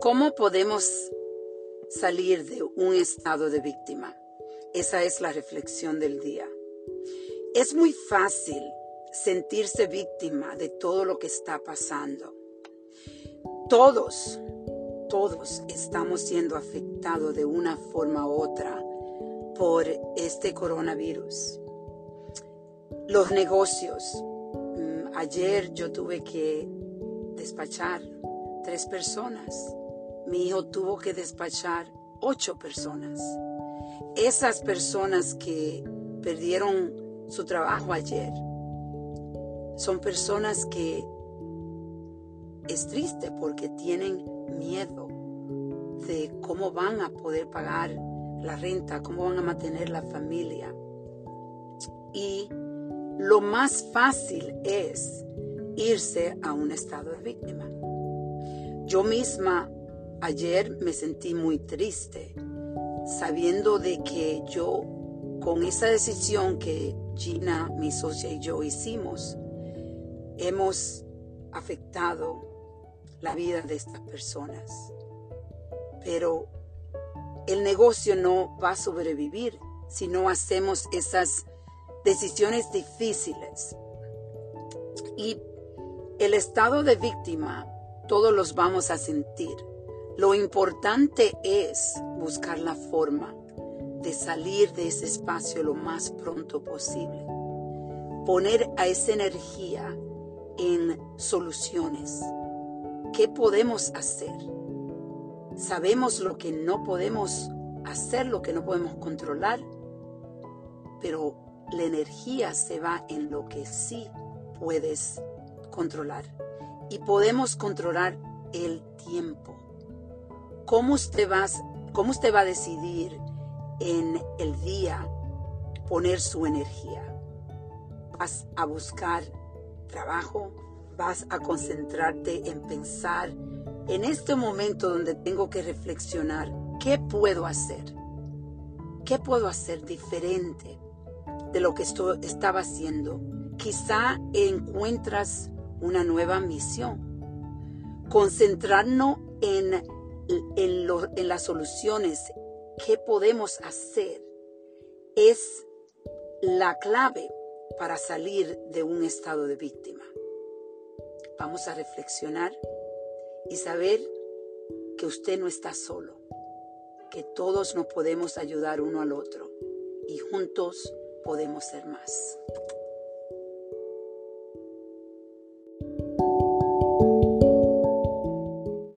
¿Cómo podemos salir de un estado de víctima? Esa es la reflexión del día. Es muy fácil sentirse víctima de todo lo que está pasando. Todos, todos estamos siendo afectados de una forma u otra por este coronavirus. Los negocios. Mm, ayer yo tuve que despachar tres personas mi hijo tuvo que despachar ocho personas. Esas personas que perdieron su trabajo ayer son personas que es triste porque tienen miedo de cómo van a poder pagar la renta, cómo van a mantener la familia. Y lo más fácil es irse a un estado de víctima. Yo misma Ayer me sentí muy triste, sabiendo de que yo, con esa decisión que Gina, mi socia y yo hicimos, hemos afectado la vida de estas personas. Pero el negocio no va a sobrevivir si no hacemos esas decisiones difíciles. Y el estado de víctima, todos los vamos a sentir. Lo importante es buscar la forma de salir de ese espacio lo más pronto posible. Poner a esa energía en soluciones. ¿Qué podemos hacer? Sabemos lo que no podemos hacer, lo que no podemos controlar, pero la energía se va en lo que sí puedes controlar. Y podemos controlar el tiempo. ¿Cómo usted, va, ¿Cómo usted va a decidir en el día poner su energía? ¿Vas a buscar trabajo? ¿Vas a concentrarte en pensar en este momento donde tengo que reflexionar qué puedo hacer? ¿Qué puedo hacer diferente de lo que estaba haciendo? Quizá encuentras una nueva misión. Concentrarnos en en, las soluciones, qué podemos hacer, es la clave para salir de un estado de víctima. Vamos a reflexionar y saber que usted no está solo, que todos nos podemos ayudar uno al otro y juntos podemos ser más.